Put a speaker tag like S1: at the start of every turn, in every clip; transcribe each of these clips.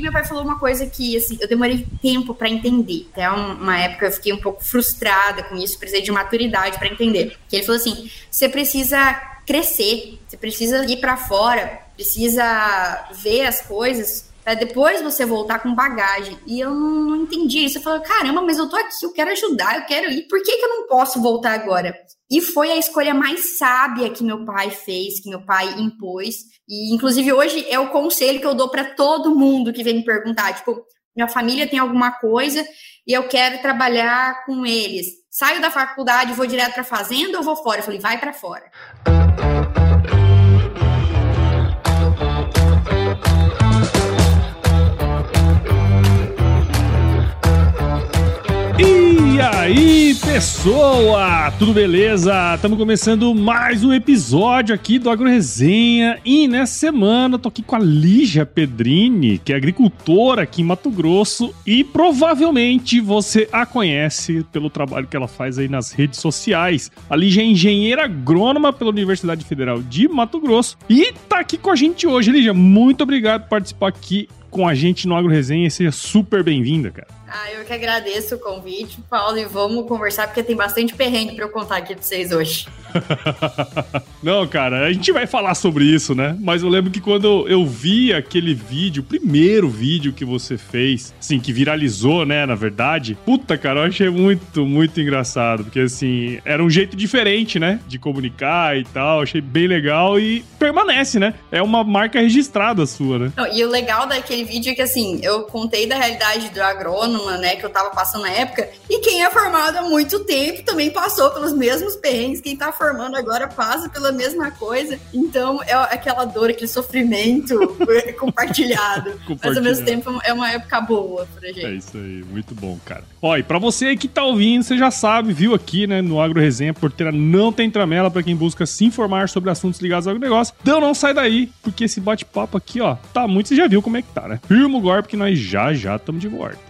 S1: E meu pai falou uma coisa que, assim, eu demorei tempo para entender. Até uma época eu fiquei um pouco frustrada com isso, precisei de maturidade para entender. Que ele falou assim: você precisa crescer, você precisa ir para fora, precisa ver as coisas para depois você voltar com bagagem. E eu não, não entendi isso. Eu falei, caramba, mas eu tô aqui, eu quero ajudar, eu quero ir. Por que, que eu não posso voltar agora? E foi a escolha mais sábia que meu pai fez, que meu pai impôs. E, inclusive, hoje é o conselho que eu dou para todo mundo que vem me perguntar. Tipo, minha família tem alguma coisa e eu quero trabalhar com eles. Saio da faculdade, vou direto para fazenda ou vou fora? Eu falei, vai para fora.
S2: Aí, pessoa? Tudo beleza? Estamos começando mais um episódio aqui do Agro Resenha. E nessa semana eu tô aqui com a Lígia Pedrini, que é agricultora aqui em Mato Grosso. E provavelmente você a conhece pelo trabalho que ela faz aí nas redes sociais. A Lígia é engenheira agrônoma pela Universidade Federal de Mato Grosso. E tá aqui com a gente hoje, Lígia. Muito obrigado por participar aqui com a gente no Agro Resenha e seja super bem-vinda, cara.
S1: Ah, eu que agradeço o convite, Paulo, e vamos conversar porque tem bastante perrengue para eu contar aqui para vocês hoje.
S2: Não, cara, a gente vai falar sobre isso, né? Mas eu lembro que quando eu vi aquele vídeo, o primeiro vídeo que você fez, assim, que viralizou, né, na verdade, puta, cara, eu achei muito, muito engraçado, porque assim, era um jeito diferente, né, de comunicar e tal, achei bem legal e permanece, né? É uma marca registrada sua, né?
S1: Não, e o legal daquele vídeo é que, assim, eu contei da realidade do né, que eu tava passando na época, e quem é formado há muito tempo também passou pelos mesmos perrengues, quem tá formando agora passa pela mesma coisa. Então é aquela dor, aquele sofrimento compartilhado. compartilhado. Mas ao mesmo tempo é uma época boa pra gente. É
S2: isso aí, muito bom, cara. Ó, e pra você que tá ouvindo, você já sabe, viu aqui, né, no Agro Resenha, porteira não tem tramela para quem busca se informar sobre assuntos ligados ao agronegócio. Então não sai daí, porque esse bate-papo aqui, ó, tá muito, você já viu como é que tá, né? Firma o golpe que nós já já estamos de volta.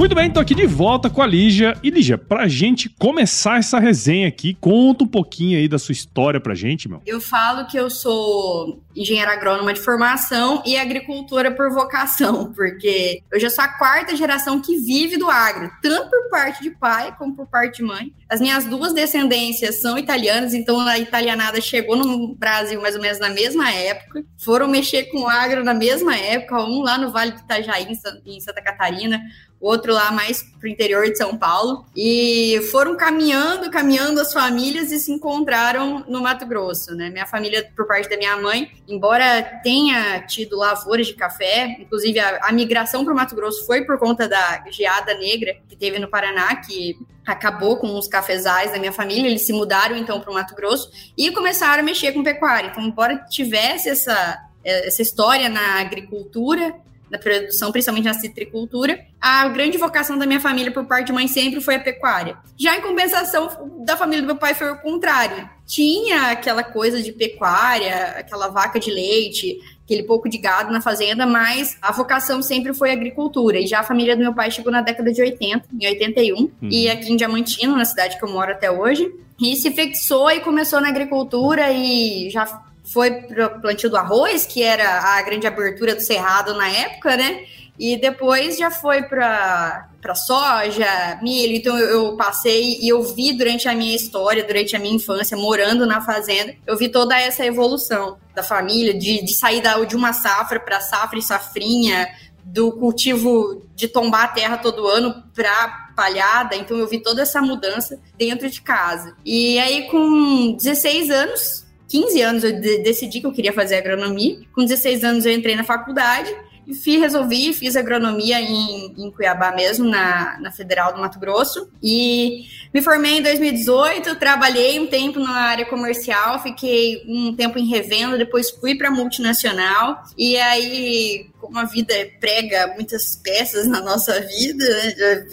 S2: Muito bem, tô aqui de volta com a Lígia. E Lígia, pra gente começar essa resenha aqui, conta um pouquinho aí da sua história pra gente, meu.
S1: Eu falo que eu sou engenheira agrônoma de formação e agricultora por vocação, porque eu já sou a quarta geração que vive do agro, tanto por parte de pai como por parte de mãe. As minhas duas descendências são italianas, então a italianada chegou no Brasil mais ou menos na mesma época. Foram mexer com agro na mesma época, um lá no Vale do Itajaí, em Santa Catarina, outro lá mais para o interior de São Paulo. E foram caminhando, caminhando as famílias e se encontraram no Mato Grosso, né? Minha família, por parte da minha mãe, embora tenha tido lavouras de café, inclusive a, a migração para o Mato Grosso foi por conta da geada negra que teve no Paraná, que acabou com os cafezais da minha família, eles se mudaram então para o Mato Grosso e começaram a mexer com pecuária. Então, embora tivesse essa essa história na agricultura, na produção, principalmente na citricultura. A grande vocação da minha família por parte de mãe sempre foi a pecuária. Já em compensação, da família do meu pai foi o contrário. Tinha aquela coisa de pecuária, aquela vaca de leite, aquele pouco de gado na fazenda, mas a vocação sempre foi agricultura. E já a família do meu pai chegou na década de 80, em 81, uhum. e aqui em Diamantino, na cidade que eu moro até hoje, e se fixou e começou na agricultura e já foi para o plantio do arroz, que era a grande abertura do cerrado na época, né? E depois já foi para soja, milho. Então eu, eu, passei e eu vi durante a minha história, durante a minha infância, morando na fazenda, eu vi toda essa evolução da família, de, de sair da, de uma safra para safra e safrinha, do cultivo de tombar a terra todo ano para palhada. Então eu vi toda essa mudança dentro de casa. E aí, com 16 anos, 15 anos, eu decidi que eu queria fazer agronomia. Com 16 anos, eu entrei na faculdade e resolvi, fiz agronomia em, em Cuiabá mesmo, na, na Federal do Mato Grosso. E me formei em 2018, trabalhei um tempo na área comercial, fiquei um tempo em revenda, depois fui para multinacional. E aí, como a vida prega muitas peças na nossa vida,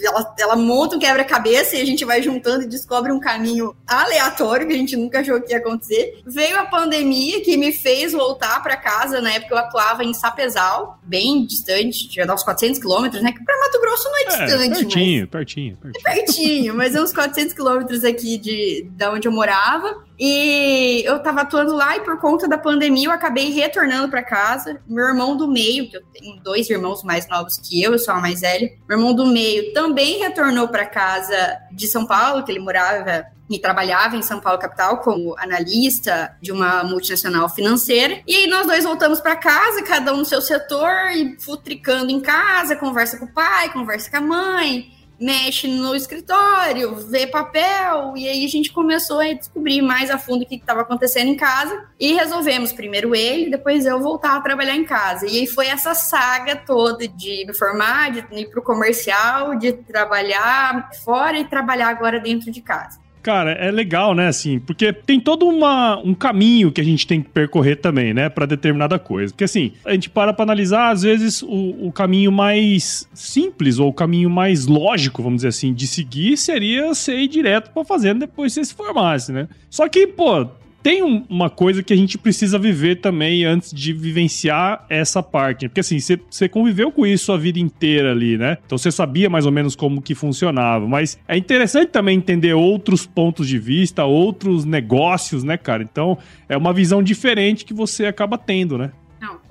S1: ela, ela monta um quebra-cabeça e a gente vai juntando e descobre um caminho aleatório que a gente nunca achou que ia acontecer. Veio a pandemia que me fez voltar para casa. Na época eu atuava em Sapezal, bem distante, tinha uns 400 quilômetros, né? Que para Mato Grosso não é, é distante.
S2: Pertinho, mas... pertinho,
S1: pertinho. É pertinho, mas é uns 400 quilômetros aqui de, de onde eu morava. E eu tava atuando lá e por conta da pandemia eu acabei retornando para casa. Meu irmão do meio, que eu tenho dois irmãos mais novos que eu, eu sou a mais velha. Meu irmão do meio também retornou para casa de São Paulo, que ele morava e trabalhava em São Paulo capital como analista de uma multinacional financeira. E aí nós dois voltamos para casa, cada um no seu setor e futricando em casa, conversa com o pai, conversa com a mãe mexe no escritório, vê papel, e aí a gente começou a descobrir mais a fundo o que estava acontecendo em casa e resolvemos primeiro ele, depois eu voltar a trabalhar em casa. E aí foi essa saga toda de me formar, de ir para o comercial, de trabalhar fora e trabalhar agora dentro de casa.
S2: Cara, é legal, né, assim, porque tem todo uma, um caminho que a gente tem que percorrer também, né, para determinada coisa. Porque, assim, a gente para pra analisar, às vezes, o, o caminho mais simples ou o caminho mais lógico, vamos dizer assim, de seguir seria ser ir direto pra fazenda depois você se formasse, né? Só que, pô, tem uma coisa que a gente precisa viver também antes de vivenciar essa parte. Porque assim, você conviveu com isso a vida inteira ali, né? Então você sabia mais ou menos como que funcionava. Mas é interessante também entender outros pontos de vista, outros negócios, né, cara? Então é uma visão diferente que você acaba tendo, né?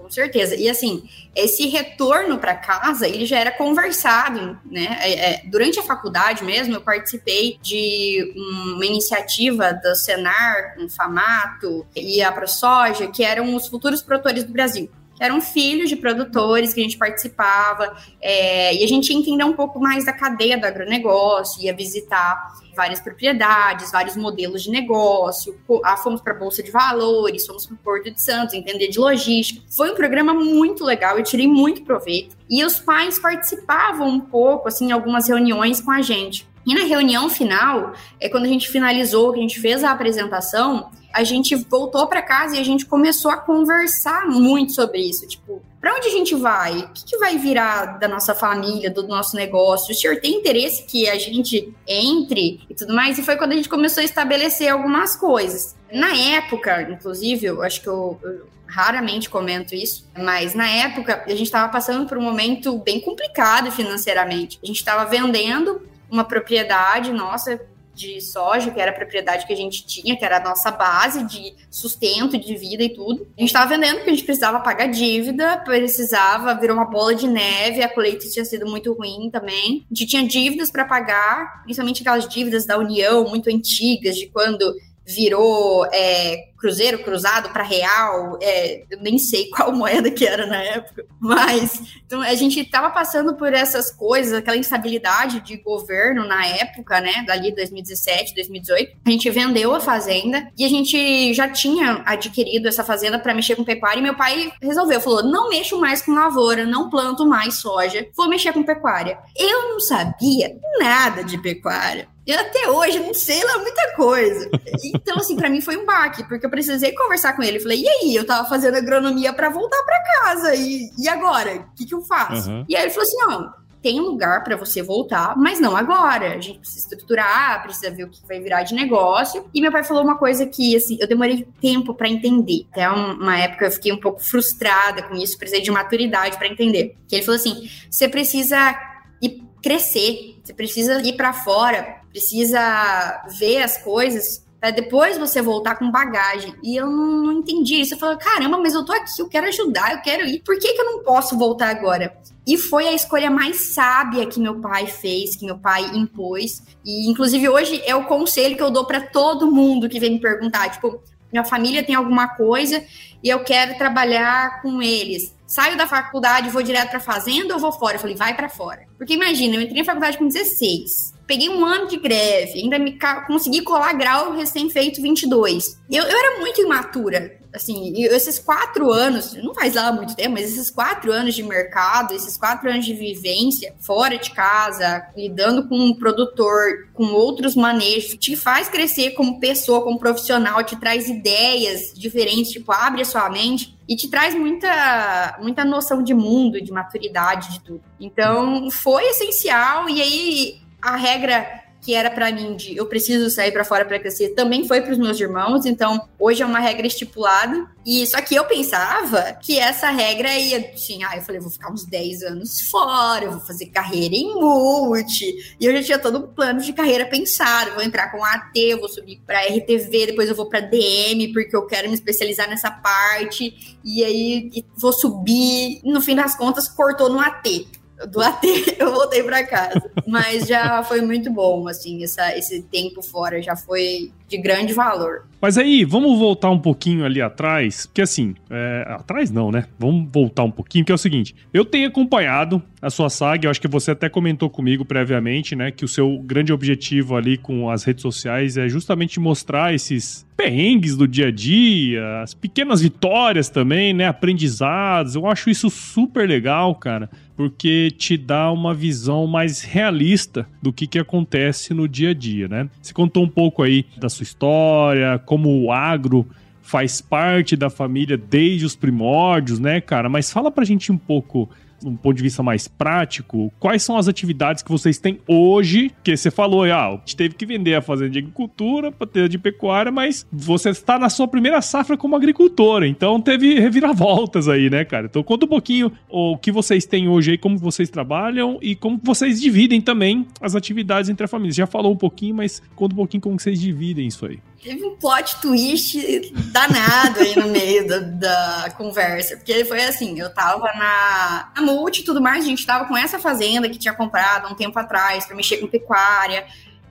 S1: Com certeza. E assim, esse retorno para casa, ele já era conversado, né? É, é, durante a faculdade mesmo, eu participei de uma iniciativa da Senar, um Famato e a ProSoja, que eram os futuros produtores do Brasil eram filhos de produtores que a gente participava, é, e a gente ia entender um pouco mais da cadeia do agronegócio, ia visitar várias propriedades, vários modelos de negócio, ah, fomos para a Bolsa de Valores, fomos para o Porto de Santos, entender de logística. Foi um programa muito legal, eu tirei muito proveito. E os pais participavam um pouco, assim, em algumas reuniões com a gente. E na reunião final, é quando a gente finalizou, que a gente fez a apresentação, a gente voltou para casa e a gente começou a conversar muito sobre isso. Tipo, para onde a gente vai? O que, que, vai virar da nossa família, do nosso negócio? O senhor tem interesse que a gente entre e tudo mais? E foi quando a gente começou a estabelecer algumas coisas. Na época, inclusive, eu acho que eu, eu raramente comento isso, mas na época a gente estava passando por um momento bem complicado financeiramente. A gente estava vendendo uma propriedade nossa de soja, que era a propriedade que a gente tinha, que era a nossa base de sustento, de vida e tudo. A gente estava vendendo porque a gente precisava pagar dívida, precisava, virou uma bola de neve, a colheita tinha sido muito ruim também. A gente tinha dívidas para pagar, principalmente aquelas dívidas da União muito antigas, de quando virou é, cruzeiro cruzado para real, é, eu nem sei qual moeda que era na época, mas então, a gente estava passando por essas coisas, aquela instabilidade de governo na época, né, dali 2017, 2018. A gente vendeu a fazenda e a gente já tinha adquirido essa fazenda para mexer com pecuária e meu pai resolveu, falou: "Não mexo mais com lavoura, não planto mais soja, vou mexer com pecuária". Eu não sabia nada de pecuária. Eu até hoje não sei lá muita coisa. Então, assim, para mim foi um baque, porque eu precisei conversar com ele. Falei, e aí? Eu tava fazendo agronomia para voltar para casa. E, e agora? O que, que eu faço? Uhum. E aí ele falou assim: não, tem lugar para você voltar, mas não agora. A gente precisa estruturar, precisa ver o que vai virar de negócio. E meu pai falou uma coisa que, assim, eu demorei tempo para entender. Até uma época eu fiquei um pouco frustrada com isso, precisei de maturidade para entender. Que ele falou assim: você precisa ir crescer, você precisa ir para fora, precisa ver as coisas para depois você voltar com bagagem. E eu não, não entendi isso. Eu falei, caramba, mas eu tô aqui, eu quero ajudar, eu quero ir. Por que, que eu não posso voltar agora? E foi a escolha mais sábia que meu pai fez, que meu pai impôs. E, inclusive, hoje é o conselho que eu dou para todo mundo que vem me perguntar. Tipo, minha família tem alguma coisa e eu quero trabalhar com eles. Saio da faculdade, vou direto para fazenda ou vou fora? Eu falei, vai para fora. Porque imagina, eu entrei na faculdade com 16 peguei um ano de greve, ainda me consegui colar grau recém-feito 22. Eu, eu era muito imatura, assim, esses quatro anos, não faz lá muito tempo, mas esses quatro anos de mercado, esses quatro anos de vivência fora de casa, lidando com um produtor, com outros manejos, te faz crescer como pessoa, como profissional, te traz ideias diferentes, tipo, abre a sua mente e te traz muita, muita noção de mundo, de maturidade, de tudo. Então, foi essencial, e aí a regra que era para mim de eu preciso sair para fora para crescer também foi para os meus irmãos, então hoje é uma regra estipulada. E só que eu pensava que essa regra ia, assim, ah, eu falei, vou ficar uns 10 anos fora, eu vou fazer carreira em multi. E eu já tinha todo um plano de carreira pensado, vou entrar com AT, vou subir para RTV, depois eu vou para DM, porque eu quero me especializar nessa parte. E aí vou subir, no fim das contas cortou no AT do AT, eu voltei para casa. Mas já foi muito bom, assim, essa, esse tempo fora já foi de grande valor.
S2: Mas aí, vamos voltar um pouquinho ali atrás, porque assim, é, atrás não, né? Vamos voltar um pouquinho, que é o seguinte, eu tenho acompanhado a sua saga, eu acho que você até comentou comigo previamente, né, que o seu grande objetivo ali com as redes sociais é justamente mostrar esses perrengues do dia a dia, as pequenas vitórias também, né, aprendizados. Eu acho isso super legal, cara, porque te dá uma visão mais realista do que que acontece no dia a dia, né? Você contou um pouco aí da sua história, como o agro faz parte da família desde os primórdios, né, cara? Mas fala pra gente um pouco um ponto de vista mais prático, quais são as atividades que vocês têm hoje? Que você falou, ah, a gente teve que vender a fazenda de agricultura para ter de pecuária, mas você está na sua primeira safra como agricultora, então teve reviravoltas aí, né, cara? Então conta um pouquinho o que vocês têm hoje aí, como vocês trabalham e como vocês dividem também as atividades entre a família. Você já falou um pouquinho, mas conta um pouquinho como vocês dividem isso aí.
S1: Teve um plot twist danado aí no meio da, da, conversa, porque foi assim, eu tava na, na multi e tudo mais, a gente tava com essa fazenda que tinha comprado um tempo atrás para mexer com pecuária,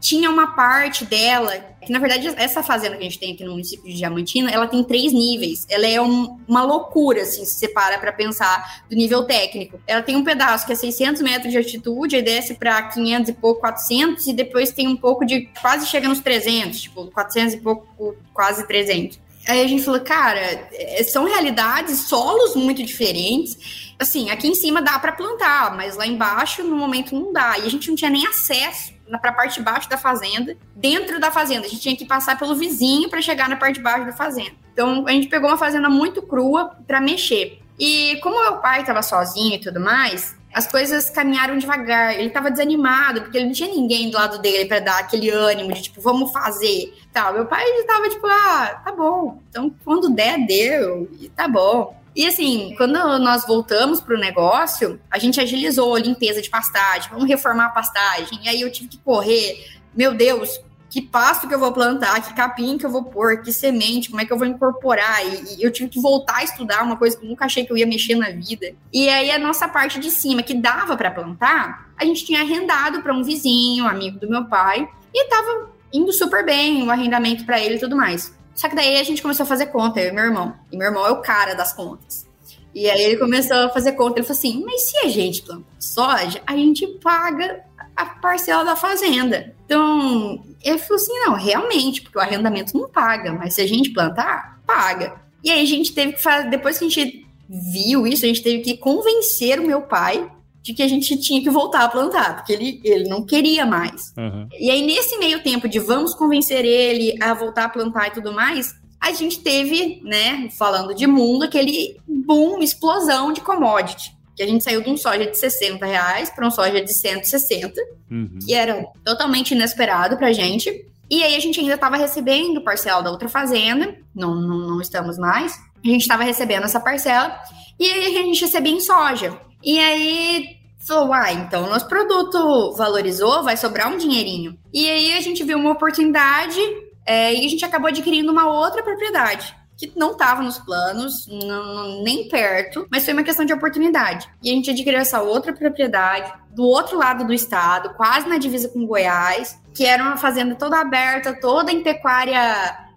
S1: tinha uma parte dela, que na verdade essa fazenda que a gente tem aqui no município de Diamantina, ela tem três níveis. Ela é um, uma loucura, assim, se você para para pensar do nível técnico. Ela tem um pedaço que é 600 metros de altitude, aí desce para 500 e pouco, 400, e depois tem um pouco de, quase chega nos 300, tipo, 400 e pouco, quase 300. Aí a gente falou, cara, é, são realidades, solos muito diferentes. Assim, aqui em cima dá para plantar, mas lá embaixo, no momento, não dá. E a gente não tinha nem acesso para a parte de baixo da fazenda, dentro da fazenda. A gente tinha que passar pelo vizinho para chegar na parte de baixo da fazenda. Então a gente pegou uma fazenda muito crua para mexer. E como meu pai estava sozinho e tudo mais, as coisas caminharam devagar. Ele estava desanimado, porque ele não tinha ninguém do lado dele para dar aquele ânimo de tipo, vamos fazer. Tal. Meu pai estava tipo, ah, tá bom. Então quando der, deu. E tá bom. E assim, quando nós voltamos para o negócio, a gente agilizou a limpeza de pastagem, vamos reformar a pastagem. E aí eu tive que correr. Meu Deus, que pasto que eu vou plantar, que capim que eu vou pôr, que semente, como é que eu vou incorporar. E, eu tive que voltar a estudar uma coisa que eu nunca achei que eu ia mexer na vida. E aí a nossa parte de cima, que dava para plantar, a gente tinha arrendado para um vizinho, amigo do meu pai, e tava indo super bem o arrendamento para ele e tudo mais. Só que daí a gente começou a fazer conta, eu e meu irmão. E meu irmão é o cara das contas. E aí ele começou a fazer conta. Ele falou assim: mas se a gente planta soja, a gente paga a parcela da fazenda. Então, ele falou assim: não, realmente, porque o arrendamento não paga, mas se a gente plantar, paga. E aí a gente teve que fazer, depois que a gente viu isso, a gente teve que convencer o meu pai de que a gente tinha que voltar a plantar, porque ele, ele não queria mais. Uhum. E aí, nesse meio tempo de vamos convencer ele a voltar a plantar e tudo mais, a gente teve, né, falando de mundo, aquele boom, explosão de commodity. Que a gente saiu de um soja de 60 reais para um soja de 160, uhum. que era totalmente inesperado pra gente. E aí a gente ainda estava recebendo parcela da outra fazenda, não, não, não estamos mais. A gente estava recebendo essa parcela e aí a gente recebia em soja. E aí falou, ah, então nosso produto valorizou, vai sobrar um dinheirinho. E aí a gente viu uma oportunidade É, e a gente acabou adquirindo uma outra propriedade que não estava nos planos, não, nem perto, mas foi uma questão de oportunidade. E a gente adquiriu essa outra propriedade do outro lado do estado, quase na divisa com Goiás, que era uma fazenda toda aberta, toda em pecuária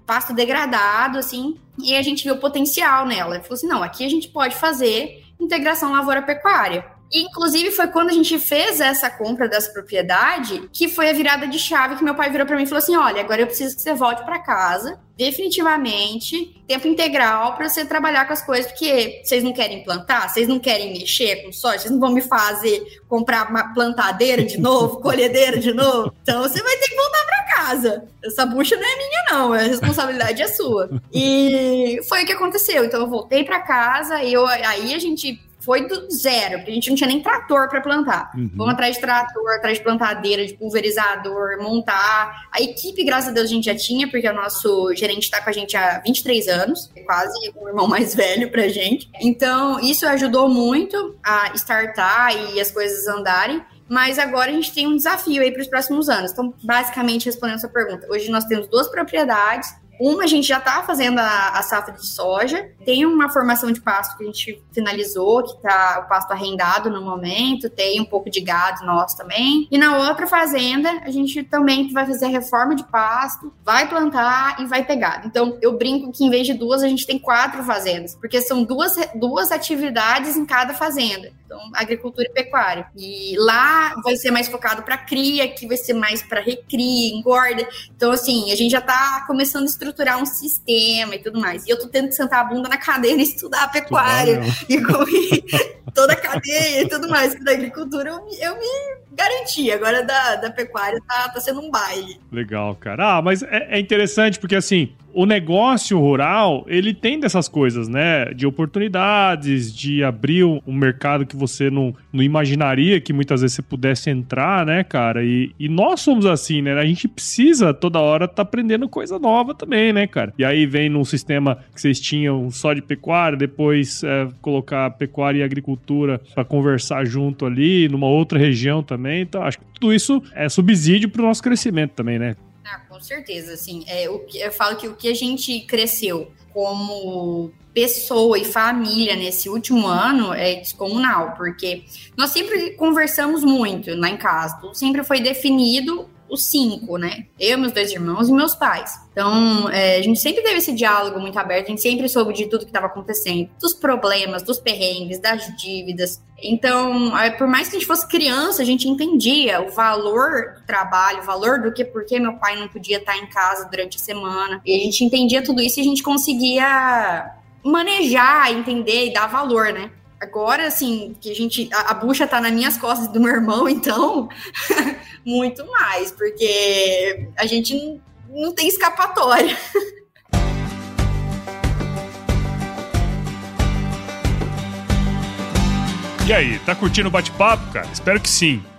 S1: pasto degradado, assim, e a gente viu o potencial nela. Falou assim: não, aqui a gente pode fazer integração lavoura-pecuária. Inclusive, foi quando a gente fez essa compra dessa propriedade que foi a virada de chave que meu pai virou para mim e falou assim: olha, agora eu preciso que você volte para casa, definitivamente, tempo integral para você trabalhar com as coisas, porque vocês não querem plantar, vocês não querem mexer com soja, vocês não vão me fazer comprar uma plantadeira de novo, colhedeira de novo. Então você vai ter que voltar para casa. Essa bucha não é minha, não, a responsabilidade é sua. E foi o que aconteceu. Então eu voltei para casa e eu, aí a gente foi do zero, porque a gente não tinha nem trator para plantar. Uhum. Vamos atrás de trator, atrás de plantadeira, de pulverizador, montar. A equipe, graças a Deus, a gente já tinha, porque o nosso gerente está com a gente há 23 anos, é quase o irmão mais velho pra gente. Então, isso ajudou muito a startar e as coisas andarem. Mas agora a gente tem um desafio aí para os próximos anos. Então, basicamente, respondendo a sua pergunta, hoje nós temos duas propriedades uma, a gente já está fazendo a, a, safra de soja. Tem uma formação de pasto que a gente finalizou, que está o pasto arrendado no momento. Tem um pouco de gado nosso também. E na outra fazenda, a gente também vai fazer a reforma de pasto, vai plantar e vai pegar. Então, eu brinco que em vez de duas, a gente tem quatro fazendas, porque são duas, duas atividades em cada fazenda. Então, agricultura e pecuária. E lá vai ser mais focado para cria, aqui vai ser mais para recria, engorda. Então, assim, a gente já está começando a estruturar um sistema e tudo mais. E eu tô tendo que sentar a bunda na cadeira e estudar a pecuária e comer toda a cadeia e tudo mais. Da agricultura eu, eu me garanti. Agora da, da pecuária tá, tá sendo um baile.
S2: Legal, cara. Ah, mas é, é interessante porque assim o negócio rural, ele tem dessas coisas, né? De oportunidades, de abrir um mercado que você não, não imaginaria que muitas vezes você pudesse entrar, né, cara? E, e nós somos assim, né? A gente precisa toda hora tá aprendendo coisa nova também, né, cara? E aí vem num sistema que vocês tinham só de pecuária, depois é, colocar pecuária e agricultura para conversar junto ali, numa outra região também. Então, acho que tudo isso é subsídio para o nosso crescimento também, né?
S1: Ah, com certeza, assim, é, eu falo que o que a gente cresceu como pessoa e família nesse último ano é descomunal, porque nós sempre conversamos muito lá em casa, tudo sempre foi definido os cinco, né? Eu, meus dois irmãos e meus pais. Então, é, a gente sempre teve esse diálogo muito aberto, a gente sempre soube de tudo que estava acontecendo, dos problemas, dos perrengues, das dívidas. Então, por mais que a gente fosse criança, a gente entendia o valor do trabalho, o valor do que, porque meu pai não podia estar em casa durante a semana. E a gente entendia tudo isso e a gente conseguia manejar, entender e dar valor, né? Agora, assim, que a gente. A, a bucha tá nas minhas costas do meu irmão, então. Muito mais, porque a gente não, tem escapatória.
S2: E aí, tá curtindo o bate-papo, cara? Espero que sim.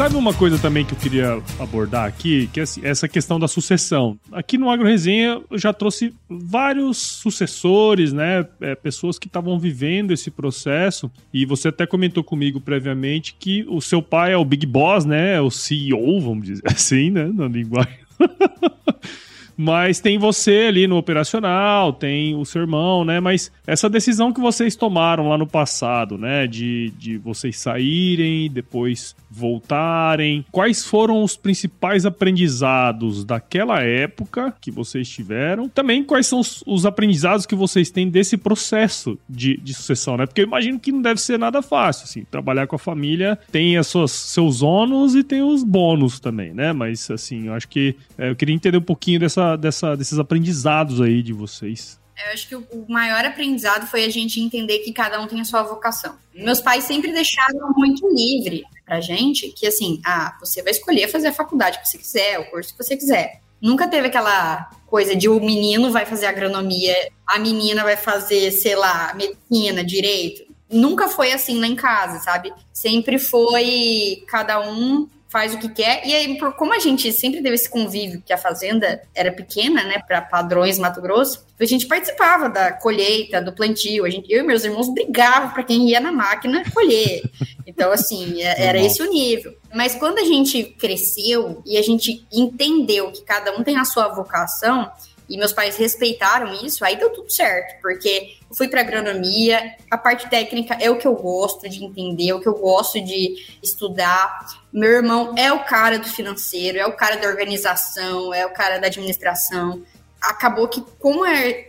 S2: Sabe uma coisa também que eu queria abordar aqui, que é assim, essa questão da sucessão. Aqui no Agro Resenha eu já trouxe vários sucessores, né? É, pessoas que estavam vivendo esse processo. E você até comentou comigo previamente que o seu pai é o Big Boss, né? É o CEO, vamos dizer assim, né? Na linguagem. Mas tem você ali no operacional, tem o seu irmão, né? Mas essa decisão que vocês tomaram lá no passado, né? De, de vocês saírem, depois voltarem. Quais foram os principais aprendizados daquela época que vocês tiveram? Também quais são os, os aprendizados que vocês têm desse processo de, de sucessão, né? Porque eu imagino que não deve ser nada fácil, assim. Trabalhar com a família tem as suas, seus ônus e tem os bônus também, né? Mas, assim, eu acho que é, eu queria entender um pouquinho dessa, dessa, desses aprendizados aí de vocês.
S1: Eu acho que o maior aprendizado foi a gente entender que cada um tem a sua vocação. Meus pais sempre deixaram muito livre pra gente que, assim, ah, você vai escolher fazer a faculdade que você quiser, o curso que você quiser. Nunca teve aquela coisa de o menino vai fazer agronomia, a menina vai fazer, sei lá, medicina, direito. Nunca foi assim lá em casa, sabe? Sempre foi cada um faz o que quer. E aí, por, como a gente sempre teve esse convívio, que a fazenda era pequena, né, para padrões Mato Grosso, a gente participava da colheita, do plantio. A gente, eu e meus irmãos brigavam para quem ia na máquina colher. Então, assim, é, era esse o nível. Mas quando a gente cresceu e a gente entendeu que cada um tem a sua vocação, e meus pais respeitaram isso, aí deu tudo certo, porque eu fui para agronomia, a parte técnica é o que eu gosto de entender, é o que eu gosto de estudar. Meu irmão é o cara do financeiro, é o cara da organização, é o cara da administração. Acabou que, como é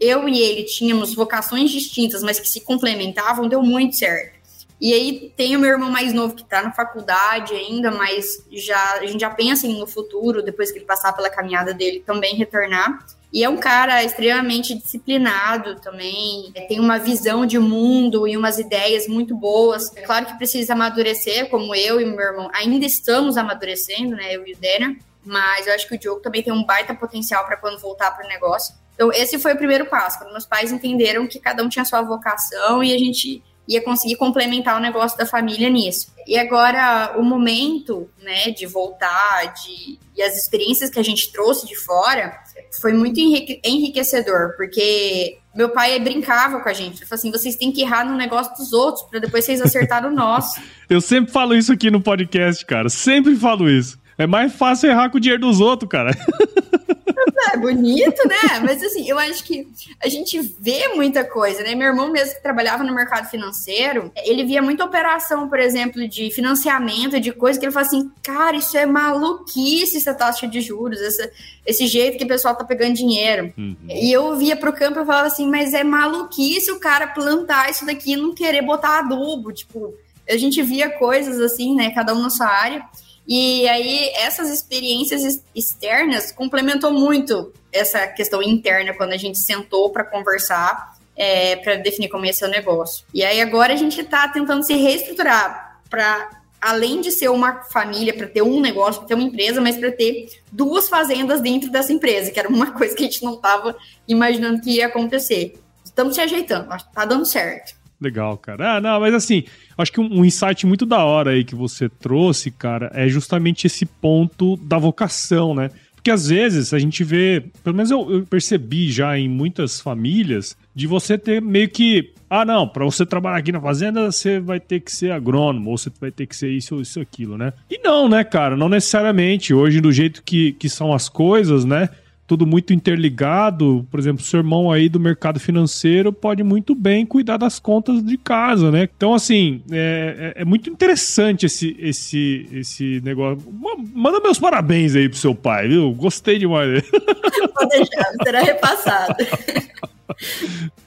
S1: eu e ele tínhamos vocações distintas, mas que se complementavam, deu muito certo. E aí tem o meu irmão mais novo que está na faculdade ainda, mas já a gente já pensa no futuro, depois que ele passar pela caminhada dele, também retornar. E é um cara extremamente disciplinado também, tem uma visão de mundo e umas ideias muito boas. É claro que precisa amadurecer, como eu e meu irmão ainda estamos amadurecendo, né? Eu e o Denner. Mas eu acho que o Diogo também tem um baita potencial para quando voltar para o negócio. Então, esse foi o primeiro passo, quando meus pais entenderam que cada um tinha sua vocação e a gente ia conseguir complementar o negócio da família nisso. E agora o momento, né, de voltar, de e as experiências que a gente trouxe de fora foi muito enriquecedor, porque meu pai brincava com a gente. Ele falou assim: vocês têm que errar no negócio dos outros para depois vocês acertarem o nosso.
S2: Eu sempre falo isso aqui no podcast, cara. Sempre falo isso. É mais fácil errar com o dinheiro dos outros, cara.
S1: É bonito, né? Mas assim, eu acho que a gente vê muita coisa, né? Meu irmão mesmo que trabalhava no mercado financeiro, ele via muita operação, por exemplo, de financiamento, de coisa que ele fala assim, cara, isso é maluquice essa taxa de juros, essa, esse jeito que o pessoal tá pegando dinheiro. Uhum. E eu via pro campo e falava assim, mas é maluquice o cara plantar isso daqui e não querer botar adubo, tipo, a gente via coisas assim, né, cada um na sua área. E aí, essas experiências externas complementou muito essa questão interna quando a gente sentou para conversar, é, para definir como ia ser o negócio. E aí, agora a gente está tentando se reestruturar para, além de ser uma família, para ter um negócio, ter uma empresa, mas para ter duas fazendas dentro dessa empresa, que era uma coisa que a gente não estava imaginando que ia acontecer. Estamos se ajeitando, está dando certo.
S2: Legal, cara. Ah, não, mas assim, acho que um, insight muito da hora aí que você trouxe, cara, é justamente esse ponto da vocação, né? Porque às vezes a gente vê, pelo menos eu, eu percebi já em muitas famílias, de você ter meio que ah, não, para você trabalhar aqui na fazenda, você vai ter que ser agrônomo, ou você vai ter que ser isso ou isso aquilo, né? E não, né, cara, não necessariamente. Hoje, do jeito que, que são as coisas, né? Tudo muito interligado. Por exemplo, seu irmão aí do mercado financeiro pode muito bem cuidar das contas de casa, né? Então, assim, é, é, é muito interessante esse, esse, esse negócio. Manda meus parabéns aí pro seu pai, viu? Gostei demais.
S1: Pode deixar, será repassado.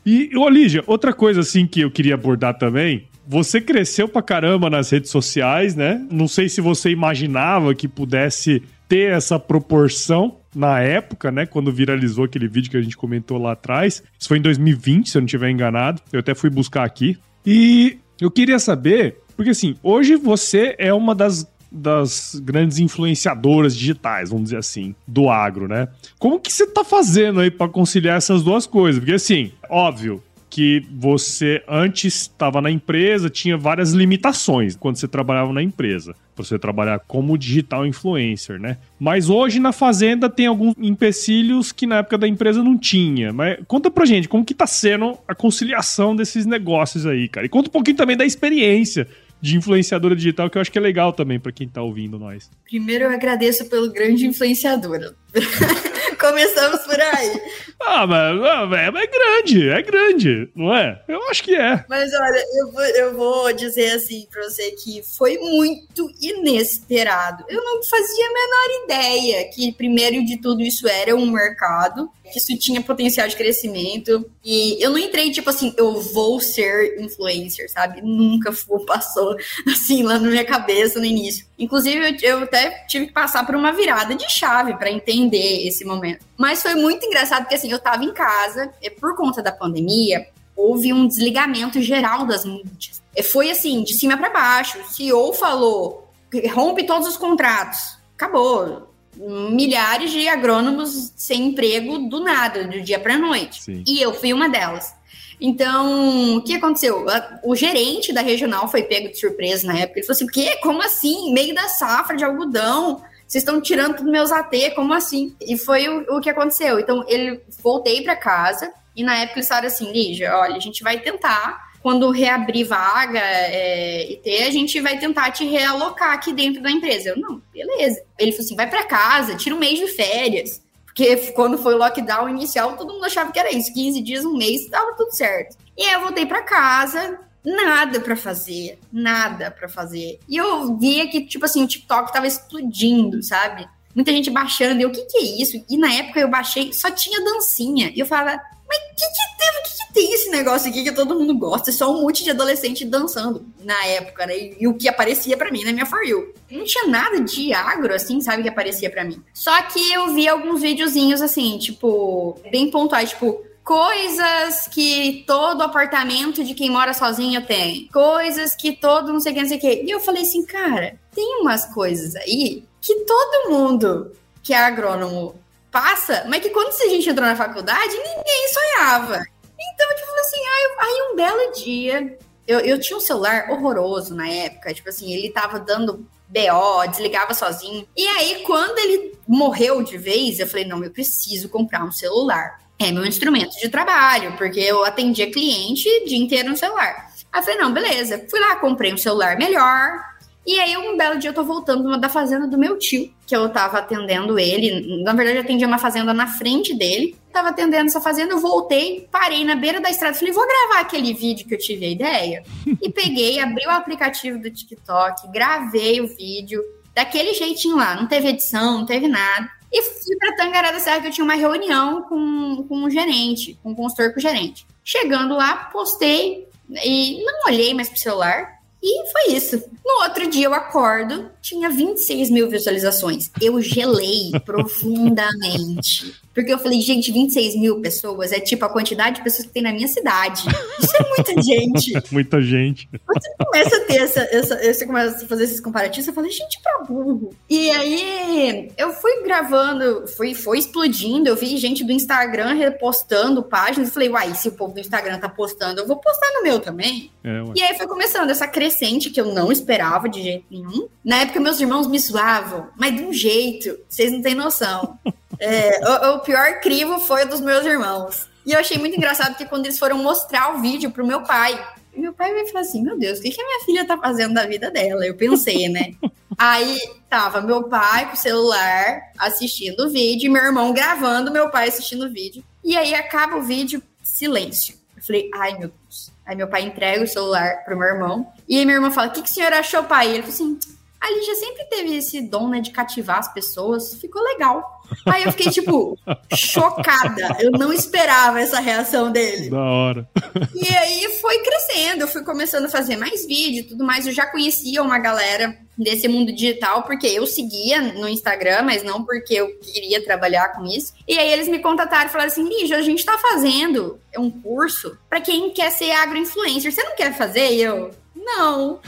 S2: E, Olígia, outra coisa assim que eu queria abordar também você cresceu pra caramba nas redes sociais, né? Não sei se você imaginava que pudesse ter essa proporção na época, né, quando viralizou aquele vídeo que a gente comentou lá atrás. Isso foi em 2020, se eu não estiver enganado. Eu até fui buscar aqui. E eu queria saber, porque assim, hoje você é uma das das grandes influenciadoras digitais, vamos dizer assim, do agro, né? Como que você tá fazendo aí para conciliar essas duas coisas? Porque assim, óbvio, que você antes estava na empresa, tinha várias limitações quando você trabalhava na empresa, para você trabalhar como digital influencer, né? Mas hoje na fazenda tem alguns empecilhos que na época da empresa não tinha. Mas conta pra gente como que tá sendo a conciliação desses negócios aí, cara. E conta um pouquinho também da experiência de influenciadora digital, que eu acho que é legal também para quem tá ouvindo nós.
S1: Primeiro eu agradeço pelo grande influenciador. Começamos por aí.
S2: Ah, mas, ah, mas é grande, é grande, não é? Eu acho que é.
S1: Mas olha, eu vou, eu vou dizer assim pra você que foi muito inesperado. Eu não fazia a menor ideia que, primeiro de tudo, isso era um mercado, que isso tinha potencial de crescimento. E eu não entrei, tipo assim, eu vou ser influencer, sabe? Nunca foi, passou assim lá na minha cabeça no início. Inclusive, eu, até tive que passar por uma virada de chave para entender esse momento. Mas foi muito engraçado, porque assim, eu tava em casa, e por conta da pandemia, houve um desligamento geral das mídias. Foi assim, de cima para baixo. O CEO falou, rompe todos os contratos. Acabou. Milhares de agrônomos sem emprego do nada, do dia para noite. Sim. E eu fui uma delas. Então, o que aconteceu? O gerente da regional foi pego de surpresa na época. Ele falou assim: o quê? Como assim? Meio da safra de algodão vocês estão tirando tudo meus AT, como assim? E foi o, o que aconteceu. Então, ele voltei para casa e na época eles falaram assim, Lígia, olha, a gente vai tentar quando reabrir vaga é, e ter, a gente vai tentar te realocar aqui dentro da empresa. Eu, não, beleza. Ele falou assim, vai para casa, tira um mês de férias. Porque quando foi o lockdown inicial, todo mundo achava que era isso. 15 dias, um mês, tava tudo certo. E aí eu voltei para casa, nada para fazer, nada para fazer. E eu via que, tipo assim, o TikTok tava explodindo, sabe? Muita gente baixando, e eu, o que que é isso? E na época eu baixei, só tinha dancinha. E eu falava, mas que que tem, que que tem esse negócio aqui que todo mundo gosta? É só um monte de adolescente dançando na época, né? E, e o que aparecia para mim na minha For You. Não tinha nada de agro, assim, sabe, que aparecia para mim. Só que eu vi alguns videozinhos, assim, tipo, bem pontuais, tipo coisas que todo apartamento de quem mora sozinho tem, coisas que todo não sei o que, não sei o que. E eu falei assim, cara, tem umas coisas aí que todo mundo que é agrônomo passa, mas que quando a gente entrou na faculdade, ninguém sonhava. Então, tipo assim, aí, aí um belo dia, eu, eu tinha um celular horroroso na época, tipo assim, ele tava dando BO, desligava sozinho. E aí, quando ele morreu de vez, eu falei, não, eu preciso comprar um celular é meu instrumento de trabalho, porque eu atendia cliente o dia inteiro no celular. Aí eu falei, não, beleza. Fui lá, comprei um celular melhor. E aí, um belo dia, eu tô voltando da fazenda do meu tio, que eu tava atendendo ele. Na verdade, eu atendia uma fazenda na frente dele. Tava atendendo essa fazenda, eu voltei, parei na beira da estrada. Falei, vou gravar aquele vídeo que eu tive a ideia. E peguei, abri o aplicativo do TikTok, gravei o vídeo daquele jeitinho lá. Não teve edição, não teve nada. E fui para Tangará da Serra, que eu tinha uma reunião com, com o gerente, com o consultor com o gerente. Chegando lá, postei e não olhei mais pro celular. E foi isso. No outro dia eu acordo, tinha 26 mil visualizações. Eu gelei profundamente. Porque eu falei, gente, 26 mil pessoas é tipo a quantidade de pessoas que tem na minha cidade. Isso é muita gente.
S2: muita gente.
S1: Você começa a ter essa, essa. Você começa a fazer esses comparativos, você fala, gente, pra burro. E aí eu fui gravando, fui, foi explodindo. Eu vi gente do Instagram repostando páginas. Eu falei, uai, se o povo do Instagram tá postando, eu vou postar no meu também. É, e aí foi começando essa crescente que eu não esperava de jeito nenhum. Na época, meus irmãos me zoavam, mas de um jeito, vocês não têm noção. É, o, o, pior crivo foi o dos meus irmãos. E eu achei muito engraçado que quando eles foram mostrar o vídeo pro meu pai, meu pai vai falar assim: Meu Deus, o que, que a minha filha tá fazendo da vida dela? Eu pensei, né? Aí tava meu pai com o celular assistindo o vídeo, e meu irmão gravando, meu pai assistindo o vídeo. E aí acaba o vídeo, silêncio. Eu falei, ai meu Deus. Aí meu pai entrega o celular pro meu irmão. E aí meu irmão fala: O que, que o senhor achou, pai? Ele falou assim: a Lígia sempre teve esse dom, né, de cativar as pessoas. Ficou legal. Aí eu fiquei, tipo, chocada. Eu não esperava essa reação dele.
S2: Da hora.
S1: E aí foi crescendo. Eu fui começando a fazer mais vídeo e tudo mais. Eu já conhecia uma galera desse mundo digital, porque eu seguia no Instagram, mas não porque eu queria trabalhar com isso. E aí eles me contataram e falaram assim: Lígia, a gente tá fazendo um curso para quem quer ser agroinfluencer. Você não quer fazer? E eu, não.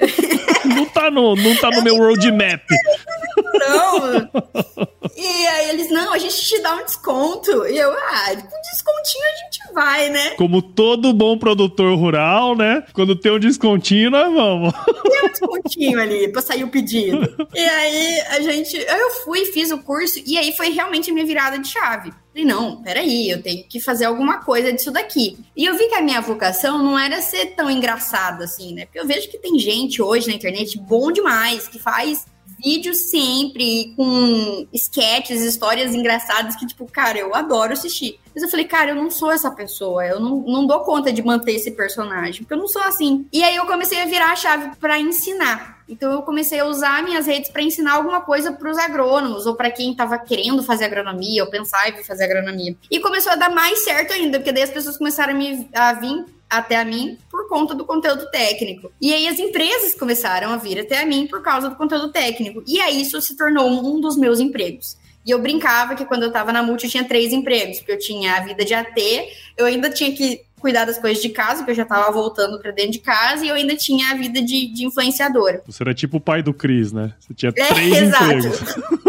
S2: não tá no, não tá no meu roadmap.
S1: Não. E aí eles, não, a gente te dá um desconto. E eu, ah, com descontinho a gente vai, né?
S2: Como todo bom produtor rural, né? Quando tem um descontinho, nós vamos.
S1: Tem um descontinho ali pra sair o pedido. E aí a gente, eu fui, fiz o curso, e aí foi realmente a minha virada de chave. Falei, não, peraí, eu tenho que fazer alguma coisa disso daqui. E eu vi que a minha vocação não era ser tão engraçada assim, né? Porque eu vejo que tem gente hoje na internet bom demais, que faz vídeos sempre com sketches, histórias engraçadas que, tipo, cara, eu adoro assistir. Mas eu falei, cara, eu não sou essa pessoa, eu não, não dou conta de manter esse personagem, porque eu não sou assim. E aí eu comecei a virar a chave para ensinar. Então eu comecei a usar minhas redes para ensinar alguma coisa para os agrônomos ou para quem estava querendo fazer agronomia ou pensar em fazer agronomia. E começou a dar mais certo ainda, porque daí as pessoas começaram a, me, a vir até a mim por conta do conteúdo técnico. E aí as empresas começaram a vir até a mim por causa do conteúdo técnico. E aí isso se tornou um dos meus empregos. E eu brincava que quando eu estava na Multi eu tinha três empregos, porque eu tinha a vida de AT, eu ainda tinha que cuidar das coisas de casa, porque eu já estava voltando para dentro de casa, e eu ainda tinha a vida de, de influenciadora.
S2: Você era tipo o pai do Cris, né? Você tinha é, três é, empregos.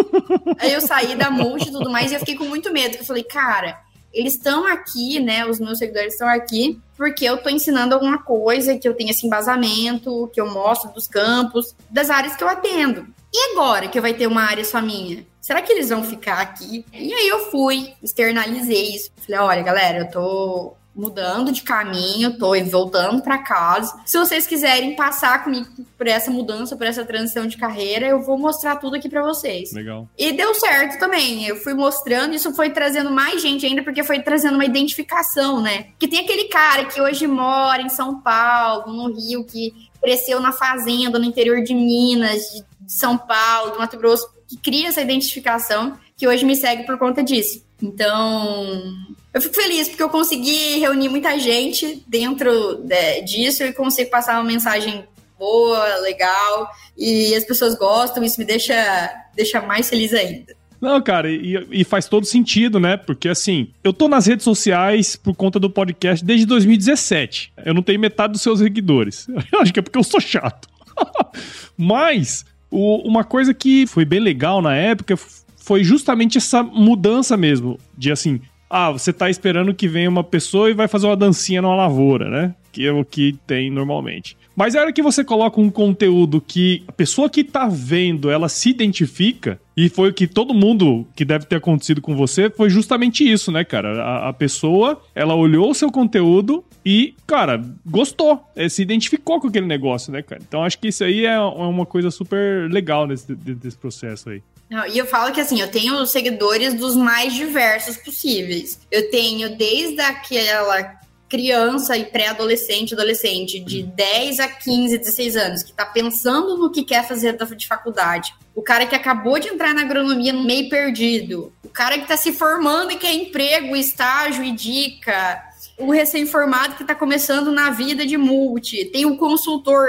S1: Aí eu saí da Multi e tudo mais, e eu fiquei com muito medo, porque eu falei, cara, eles estão aqui, né? Os meus seguidores estão aqui porque eu estou ensinando alguma coisa que eu tenho esse embasamento, que eu mostro dos campos, das áreas que eu atendo. E agora que vai ter uma área só minha? Será que eles vão ficar aqui? E aí eu fui, externalizei isso. Falei, olha, galera, eu tô mudando de caminho, tô voltando para casa. Se vocês quiserem passar comigo por essa mudança, por essa transição de carreira, eu vou mostrar tudo aqui para vocês.
S2: Legal.
S1: E deu certo também. Eu fui mostrando, isso foi trazendo mais gente ainda, porque foi trazendo uma identificação, né? Que tem aquele cara que hoje mora em São Paulo, no Rio, que cresceu na fazenda, no interior de Minas, de São Paulo, do Mato Grosso, que cria essa identificação, que hoje me segue por conta disso. Então, eu fico feliz porque eu consegui reunir muita gente dentro de, disso e consigo passar uma mensagem boa, legal, e as pessoas gostam, isso me deixa, deixa mais feliz ainda.
S2: Não, cara, e, e, faz todo sentido, né? Porque assim, eu tô nas redes sociais por conta do podcast desde 2017. Eu não tenho metade dos seus seguidores. Eu acho que é porque eu sou chato. Mas, o, uma coisa que foi bem legal na época foi justamente essa mudança mesmo. De assim, ah, você tá esperando que venha uma pessoa e vai fazer uma dancinha numa lavoura, né? Que é o que tem normalmente. Mas a hora que você coloca um conteúdo que a pessoa que tá vendo, ela se identifica, e foi o que todo mundo que deve ter acontecido com você, foi justamente isso, né, cara? A, a pessoa, ela olhou o seu conteúdo e, cara, gostou, é, se identificou com aquele negócio, né, cara? Então acho que isso aí é, é uma coisa super legal nesse, desse processo aí.
S1: Não, e eu falo que assim, eu tenho seguidores dos mais diversos possíveis. Eu tenho desde aquela criança e pré-adolescente, adolescente de 10 a 15, 16 anos, que está pensando no que quer fazer de faculdade. O cara que acabou de entrar na agronomia meio perdido. O cara que está se formando e quer emprego, estágio e dica. O recém-formado que está começando na vida de multi. Tem o consultor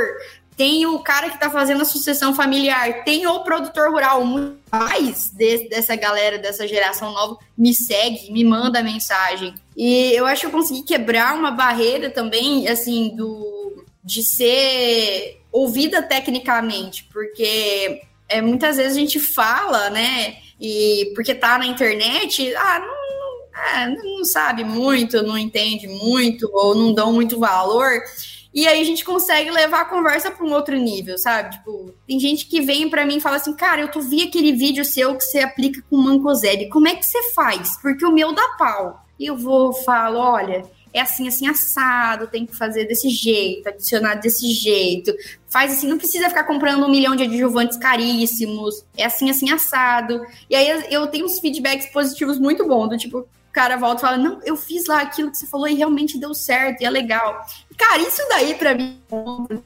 S1: tem o cara que está fazendo a sucessão familiar, tem o produtor rural. Mais de, dessa galera, dessa geração nova, me segue, me manda mensagem. E eu acho que eu consegui quebrar uma barreira também, assim, do de ser ouvida tecnicamente, porque é, muitas vezes a gente fala, né? E porque tá na internet, ah, não, é, não sabe muito, não entende muito, ou não dão muito valor. E aí a gente consegue levar a conversa para um outro nível, sabe? Tipo, tem gente que vem para mim e fala assim: "Cara, eu tô vi aquele vídeo seu que você aplica com mancozeb. Como é que você faz? Porque o meu dá pau". E eu vou falo: "Olha, é assim, assim, assado, tem que fazer desse jeito, adicionar desse jeito. Faz assim, não precisa ficar comprando um milhão de adjuvantes caríssimos. É assim, assim, assado. E aí eu tenho uns feedbacks positivos muito bons, do tipo, o cara volta e fala: Não, eu fiz lá aquilo que você falou e realmente deu certo e é legal. Cara, isso daí para mim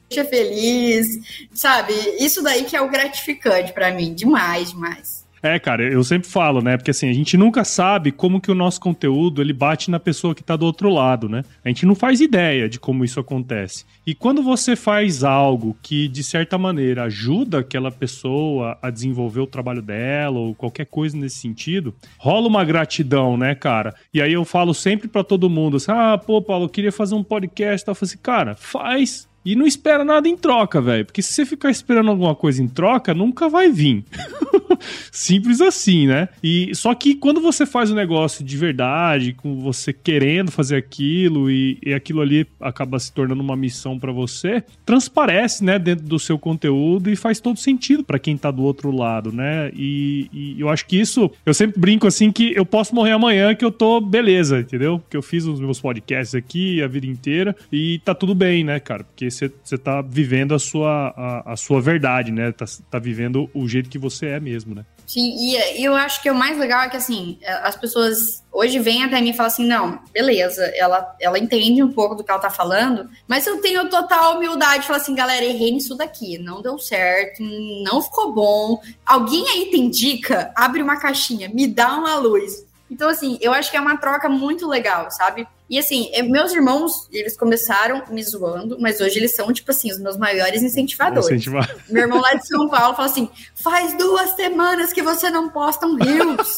S1: deixa feliz, sabe? Isso daí que é o gratificante para mim, demais, demais.
S2: É, cara, eu sempre falo, né? Porque assim, a gente nunca sabe como que o nosso conteúdo ele bate na pessoa que tá do outro lado, né? A gente não faz ideia de como isso acontece. E quando você faz algo que, de certa maneira, ajuda aquela pessoa a desenvolver o trabalho dela ou qualquer coisa nesse sentido, rola uma gratidão, né, cara? E aí eu falo sempre para todo mundo assim: ah, pô, Paulo, eu queria fazer um podcast. Eu falo assim, cara, faz. E não espera nada em troca, velho. Porque se você ficar esperando alguma coisa em troca, nunca vai vir. Simples assim, né? E só que quando você faz o um negócio de verdade, com você querendo fazer aquilo e, e aquilo ali acaba se tornando uma missão para você, transparece, né, dentro do seu conteúdo e faz todo sentido para quem tá do outro lado, né? E, e, eu acho que isso, eu sempre brinco assim que eu posso morrer amanhã que eu tô beleza, entendeu? Que eu fiz os meus podcasts aqui a vida inteira e tá tudo bem, né, cara? Porque você tá vivendo a sua, a, a sua verdade, né? Tá, tá vivendo o jeito que você é mesmo?
S1: Sim, e, e, eu acho que o mais legal é que, assim, as pessoas hoje vêm até mim e falam assim, não, beleza, ela, ela entende um pouco do que ela tá falando, mas eu tenho total humildade de falar assim, galera, errei nisso daqui, não deu certo, não ficou bom. Alguém aí tem dica? Abre uma caixinha, me dá uma luz. Então, assim, eu acho que é uma troca muito legal, sabe? E assim, meus irmãos, eles começaram me zoando, mas hoje eles são, tipo assim, os meus maiores incentivadores. Incentivar. Meu irmão lá de São Paulo fala assim: faz duas semanas que você não posta um Reels.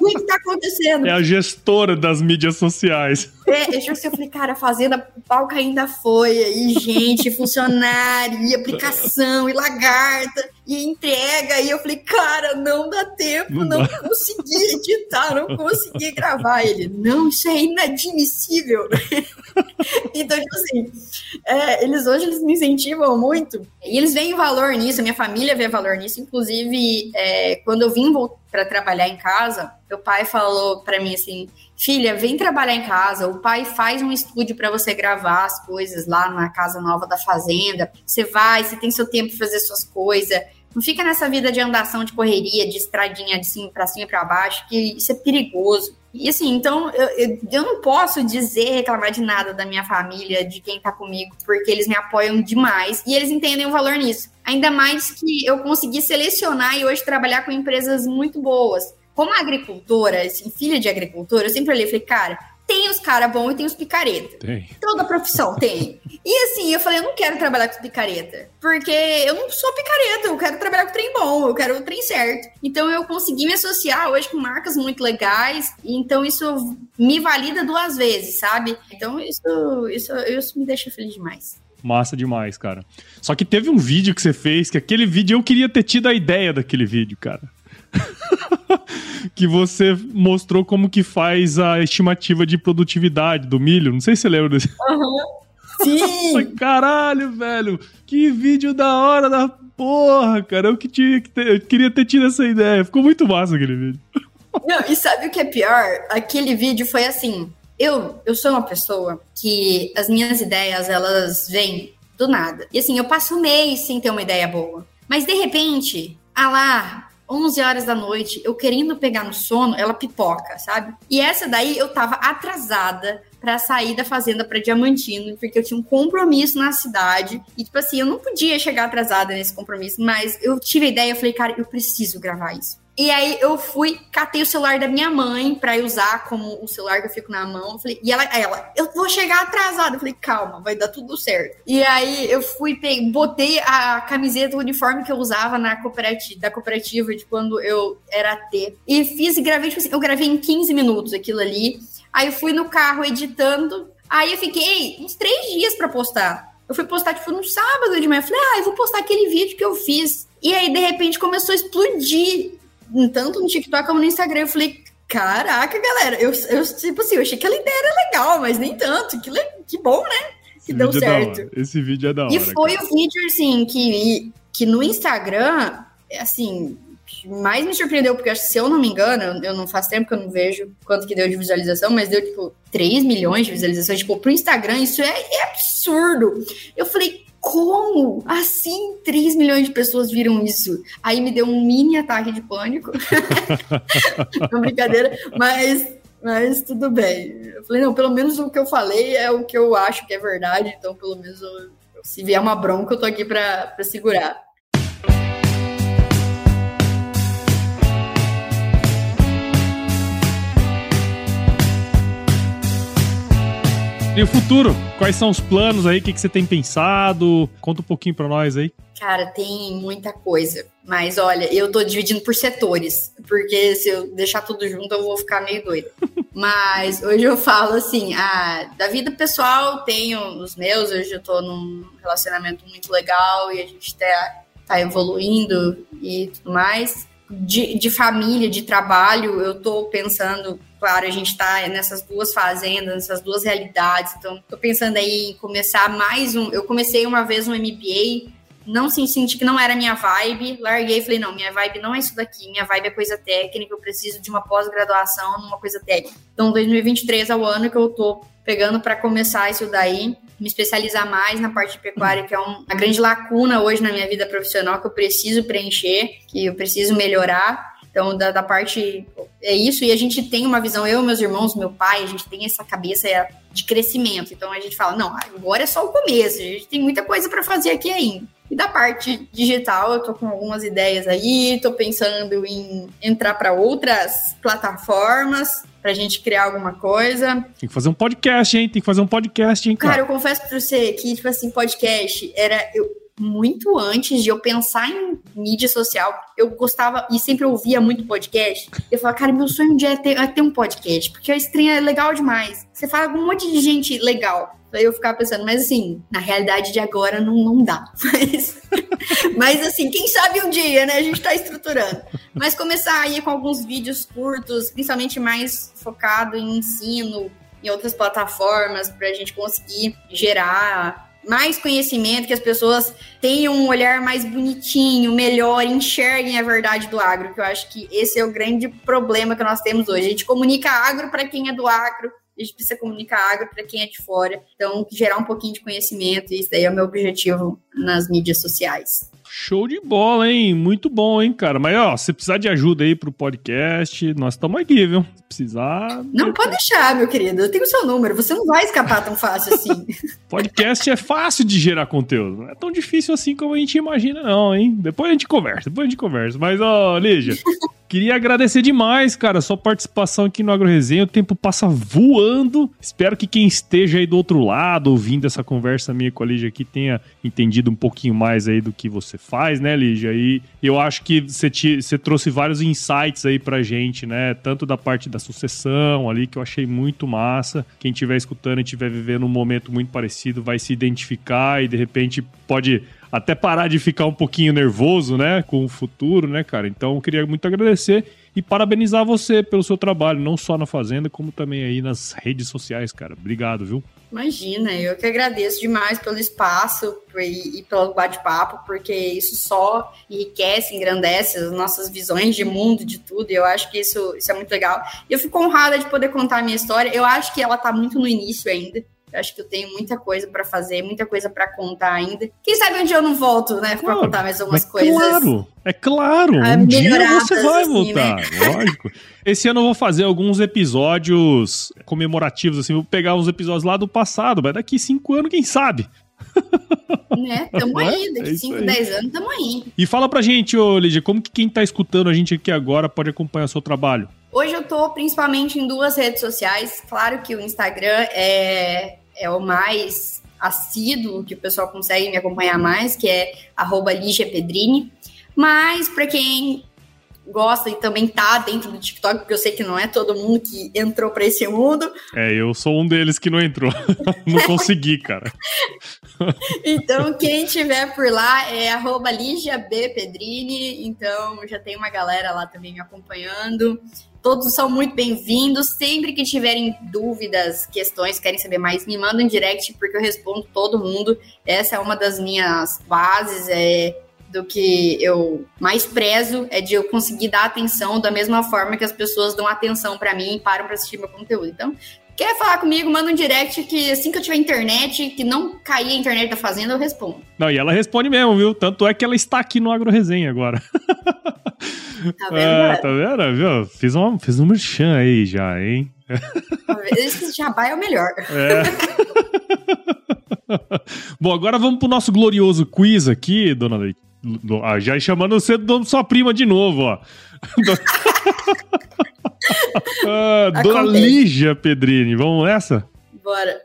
S1: o que tá acontecendo?
S2: É a gestora das mídias sociais.
S1: É, eu, eu falei, cara, a fazenda, o palco ainda foi, aí, gente, funcionário, e aplicação, e lagarta, e entrega. E eu falei, cara, não dá tempo, não, não consegui editar, não consegui gravar. Ele, não, isso é inadmissível. então, tipo assim, é, eles hoje eles me incentivam muito, e eles veem valor nisso, a minha família vê valor nisso. Inclusive, é, quando eu vim para trabalhar em casa, meu pai falou para mim assim filha, vem trabalhar em casa. O pai faz um estúdio para você gravar as coisas lá na casa nova da fazenda. Você vai, você tem seu tempo para fazer suas coisas. Não fica nessa vida de andação, de correria, de estradinha de cima para cima e para baixo, que isso é perigoso. E assim, então eu, eu, eu, não posso dizer, reclamar de nada da minha família, de quem tá comigo, porque eles me apoiam demais e eles entendem o valor nisso. Ainda mais que eu consegui selecionar e hoje trabalhar com empresas muito boas como agricultora, assim, filha de agricultora, eu sempre olhei e falei, cara, tem os cara bom e tem os picareta. Tem. Toda profissão tem. E assim, eu falei, eu não quero trabalhar com picareta. Porque eu não sou picareta, eu quero trabalhar com trem bom, eu quero o trem certo. Então eu consegui me associar hoje com marcas muito legais. Então isso me valida duas vezes, sabe? Então isso, isso, isso me deixa feliz demais.
S2: Massa demais, cara. Só que teve um vídeo que você fez, que aquele vídeo eu queria ter tido a ideia daquele vídeo, cara. que você mostrou como que faz a estimativa de produtividade do milho. Não sei se você lembra desse.
S1: Uhum. Sim!
S2: Caralho, velho! Que vídeo da hora da porra, cara! Eu, que tinha que ter, eu queria ter tido essa ideia. Ficou muito massa aquele vídeo.
S1: Não, e sabe o que é pior? Aquele vídeo foi assim. Eu, eu sou uma pessoa que as minhas ideias, elas vêm do nada. E assim, eu passo um mês sem ter uma ideia boa. Mas de repente, ah lá, 11 horas da noite, eu querendo pegar no sono, ela pipoca, sabe? E essa daí eu tava atrasada para sair da fazenda para Diamantino, porque eu tinha um compromisso na cidade. E, tipo assim, eu não podia chegar atrasada nesse compromisso, mas eu tive a ideia, eu falei, cara, eu preciso gravar isso. E aí eu fui, catei o celular da minha mãe para usar como o celular que eu fico na mão. Falei, e ela, ela, eu vou chegar atrasada. Eu falei, calma, vai dar tudo certo. E aí eu fui, peguei, botei a camiseta, o uniforme que eu usava na cooperativa, da cooperativa de quando eu era T. E fiz e gravei, tipo assim, eu gravei em 15 minutos aquilo ali. Aí eu fui no carro editando. Aí eu fiquei uns três dias para postar. Eu fui postar, tipo, no sábado de manhã. Eu falei, ah, eu vou postar aquele vídeo que eu fiz. E aí, de repente, começou a explodir tanto no TikTok como no Instagram. Eu falei, caraca, galera, eu, eu tipo assim, eu achei que a ideia era legal, mas nem tanto. Que, que bom, né? Que Esse deu é certo.
S2: É Esse vídeo é da hora.
S1: E foi cara. o vídeo, assim, que, que no Instagram, assim, mais me surpreendeu, porque se eu não me engano, eu não faço tempo que eu não vejo quanto que deu de visualização, mas deu, tipo, 3 milhões de visualizações. Tipo, pro Instagram, isso é, é absurdo. Eu falei, como? Assim, 3 milhões de pessoas viram isso. Aí me deu um mini ataque de pânico. Não brincadeira, mas, mas tudo bem. Eu falei, não, pelo menos o que eu falei é o que eu acho que é verdade, então pelo menos eu, se vier uma bronca, eu tô aqui para segurar.
S2: E o futuro? Quais são os planos aí? O que, que você tem pensado? Conta um pouquinho para nós aí.
S1: Cara, tem muita coisa. Mas olha, eu tô dividindo por setores, porque se eu deixar tudo junto eu vou ficar meio doida. Mas hoje eu falo assim, ah, da vida pessoal tenho os meus, hoje eu tô num relacionamento muito legal e a gente tá, tá evoluindo e tudo mais. de, de família, de trabalho, eu estou pensando, a gente está nessas duas fazendas, nessas duas realidades, então estou pensando aí em começar mais um. Eu comecei uma vez um MBA, não senti que não era minha vibe, larguei e falei, não, minha vibe não é isso daqui, minha vibe é coisa técnica, eu preciso de uma pós-graduação numa coisa técnica. Então, 2023 é o ano que eu tô pegando para começar isso daí, me especializar mais na parte de pecuária, que é uma grande lacuna hoje na minha vida profissional que eu preciso preencher, que eu preciso melhorar. Então, da, da, parte. É isso, e a gente tem uma visão, eu, meus irmãos, meu pai, a gente tem essa cabeça de crescimento. Então, a gente fala: não, agora é só o começo, a gente tem muita coisa para fazer aqui ainda. E da parte digital, eu tô com algumas ideias aí, tô pensando em entrar para outras plataformas pra gente criar alguma coisa.
S2: Tem que fazer um podcast, hein? Tem que fazer um podcast, hein, cara?
S1: Cara, eu confesso pra você que, tipo assim, podcast era. Eu, muito antes de eu pensar em mídia social, eu gostava e sempre ouvia muito podcast. Eu falava, cara, meu sonho um dia é ter, é ter um podcast, porque a estranha é legal demais. Você fala com um monte de gente legal. Eu ficava pensando, mas assim, na realidade de agora não, não dá. Mas, mas assim, quem sabe um dia, né? A gente tá estruturando. Mas começar aí com alguns vídeos curtos, principalmente mais focado em ensino, em outras plataformas, para a gente conseguir gerar mais conhecimento, que as pessoas tenham um olhar mais bonitinho, melhor, enxerguem a verdade do agro, que eu acho que esse é o grande problema que nós temos hoje. A gente comunica agro para quem é do agro, a gente precisa comunicar agro para quem é de fora. Então, gerar um pouquinho de conhecimento, isso daí é o meu objetivo nas mídias sociais.
S2: Show de bola, hein? Muito bom, hein, cara? Mas, ó, se precisar de ajuda aí pro podcast, nós estamos aqui, viu? Se precisar.
S1: Não, pode deixar, meu querido. Eu tenho o seu número. Você não vai escapar tão fácil assim.
S2: podcast é fácil de gerar conteúdo. Não é tão difícil assim como a gente imagina, não, hein? Depois a gente conversa, depois a gente conversa. Mas, ó, Lígia, Queria agradecer demais, cara, sua participação aqui no Agro Resenha. O tempo passa voando. Espero que quem esteja aí do outro lado, ouvindo essa conversa minha com a Lígia aqui, tenha entendido um pouquinho mais aí do que você faz, né, Lígia? E eu acho que você, te, você trouxe vários insights aí pra gente, né? Tanto da parte da sucessão ali, que eu achei muito massa. Quem estiver escutando e estiver vivendo um momento muito parecido vai se identificar e de repente pode até parar de ficar um pouquinho nervoso, né, com o futuro, né, cara? Então, queria muito agradecer e parabenizar você pelo seu trabalho, não só na Fazenda, como também aí nas redes sociais, cara. Obrigado, viu?
S1: Imagina, eu que agradeço demais pelo espaço e, e pelo bate-papo, porque isso só enriquece, engrandece as nossas visões de mundo, de tudo, e eu acho que isso, isso é muito legal. E eu fico honrada de poder contar a minha história. Eu acho que ela tá muito no início ainda. Eu acho que eu tenho muita coisa para fazer, muita coisa para contar ainda. Quem sabe onde eu não volto, né? Pra contar mais algumas coisas.
S2: Claro, é claro. Um dia você vai assim, voltar, né? lógico. Esse ano eu vou fazer alguns episódios comemorativos, assim. Vou pegar uns episódios lá do passado, mas daqui cinco anos, quem sabe?
S1: Né? Tamo é? aí, daqui 5, é 10 anos tamo aí.
S2: E fala pra gente, ô Lídia, como que quem tá escutando a gente aqui agora pode acompanhar o seu trabalho?
S1: Hoje eu tô principalmente em duas redes sociais. Claro que o Instagram é é o mais assíduo que o pessoal consegue me acompanhar mais, que é arroba. Mas para quem gosta e também tá dentro do TikTok, porque eu sei que não é todo mundo que entrou para esse mundo.
S2: É, eu sou um deles que não entrou. não consegui, cara.
S1: então, quem tiver por lá é arroba Pedrini. Então, já tem uma galera lá também me acompanhando. Todos são muito bem-vindos. Sempre que tiverem dúvidas, questões, querem saber mais, me mandam em direct, porque eu respondo todo mundo. Essa é uma das minhas bases, é do que eu mais prezo é de eu conseguir dar atenção da mesma forma que as pessoas dão atenção para mim e param para assistir meu conteúdo. Então, Quer falar comigo, manda um direct que assim que eu tiver internet, que não cair a internet da fazenda, eu respondo.
S2: Não, e ela responde mesmo, viu? Tanto é que ela está aqui no Agro Resenha agora. Tá vendo? É, tá vendo? Viu? Fiz, uma, fiz um merchan aí já, hein?
S1: Esse jabá é o melhor.
S2: É. Bom, agora vamos pro nosso glorioso quiz aqui, dona Leite. Ah, já chamando você de sua prima de novo, ó. ah, dona Lígia Pedrini, vamos nessa?
S1: Bora.